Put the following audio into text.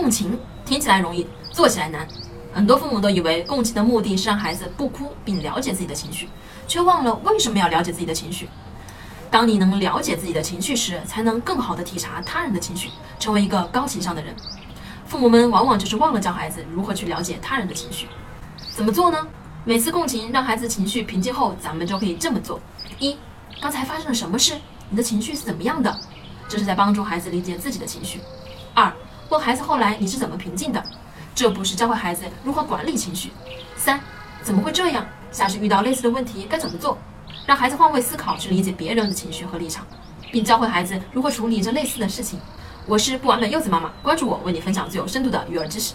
共情听起来容易，做起来难。很多父母都以为共情的目的是让孩子不哭，并了解自己的情绪，却忘了为什么要了解自己的情绪。当你能了解自己的情绪时，才能更好地体察他人的情绪，成为一个高情商的人。父母们往往就是忘了教孩子如何去了解他人的情绪。怎么做呢？每次共情让孩子情绪平静后，咱们就可以这么做：一，刚才发生了什么事？你的情绪是怎么样的？这是在帮助孩子理解自己的情绪。二，问孩子后来你是怎么平静的？这不是教会孩子如何管理情绪。三，怎么会这样？下次遇到类似的问题该怎么做？让孩子换位思考，去理解别人的情绪和立场，并教会孩子如何处理这类似的事情。我是不完美柚子妈妈，关注我，为你分享最有深度的育儿知识。